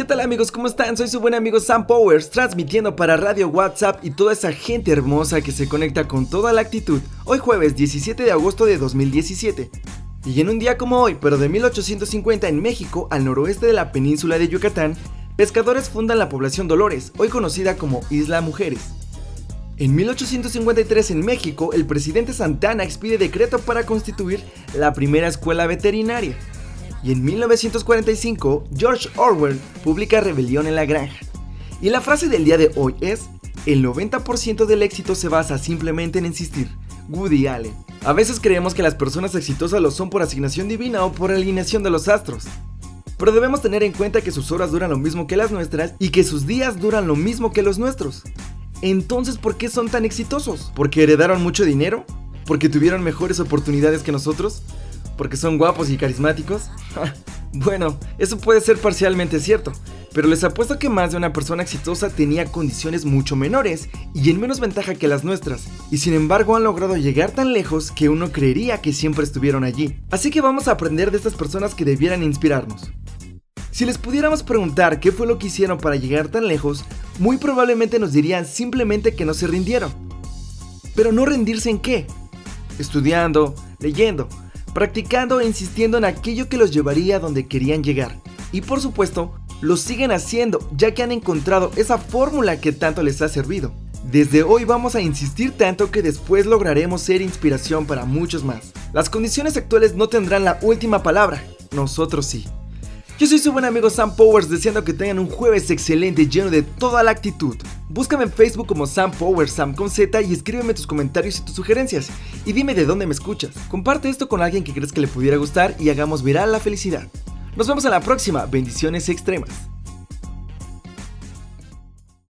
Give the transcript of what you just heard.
¿qué tal amigos? ¿Cómo están? Soy su buen amigo Sam Powers, transmitiendo para Radio WhatsApp y toda esa gente hermosa que se conecta con toda la actitud. Hoy jueves 17 de agosto de 2017. Y en un día como hoy, pero de 1850 en México, al noroeste de la península de Yucatán, pescadores fundan la población Dolores, hoy conocida como Isla Mujeres. En 1853 en México, el presidente Santana expide decreto para constituir la primera escuela veterinaria. Y en 1945, George Orwell publica Rebelión en la Granja. Y la frase del día de hoy es, el 90% del éxito se basa simplemente en insistir. Woody Allen. A veces creemos que las personas exitosas lo son por asignación divina o por alineación de los astros. Pero debemos tener en cuenta que sus horas duran lo mismo que las nuestras y que sus días duran lo mismo que los nuestros. Entonces, ¿por qué son tan exitosos? ¿Porque heredaron mucho dinero? ¿Porque tuvieron mejores oportunidades que nosotros? Porque son guapos y carismáticos? bueno, eso puede ser parcialmente cierto, pero les apuesto que más de una persona exitosa tenía condiciones mucho menores y en menos ventaja que las nuestras, y sin embargo han logrado llegar tan lejos que uno creería que siempre estuvieron allí. Así que vamos a aprender de estas personas que debieran inspirarnos. Si les pudiéramos preguntar qué fue lo que hicieron para llegar tan lejos, muy probablemente nos dirían simplemente que no se rindieron. Pero no rendirse en qué? Estudiando, leyendo, practicando e insistiendo en aquello que los llevaría a donde querían llegar. Y por supuesto, lo siguen haciendo ya que han encontrado esa fórmula que tanto les ha servido. Desde hoy vamos a insistir tanto que después lograremos ser inspiración para muchos más. Las condiciones actuales no tendrán la última palabra, nosotros sí. Yo soy su buen amigo Sam Powers deseando que tengan un jueves excelente lleno de toda la actitud. Búscame en Facebook como Sam Powers, Sam con Z y escríbeme tus comentarios y tus sugerencias. Y dime de dónde me escuchas. Comparte esto con alguien que crees que le pudiera gustar y hagamos viral la felicidad. Nos vemos en la próxima. Bendiciones extremas.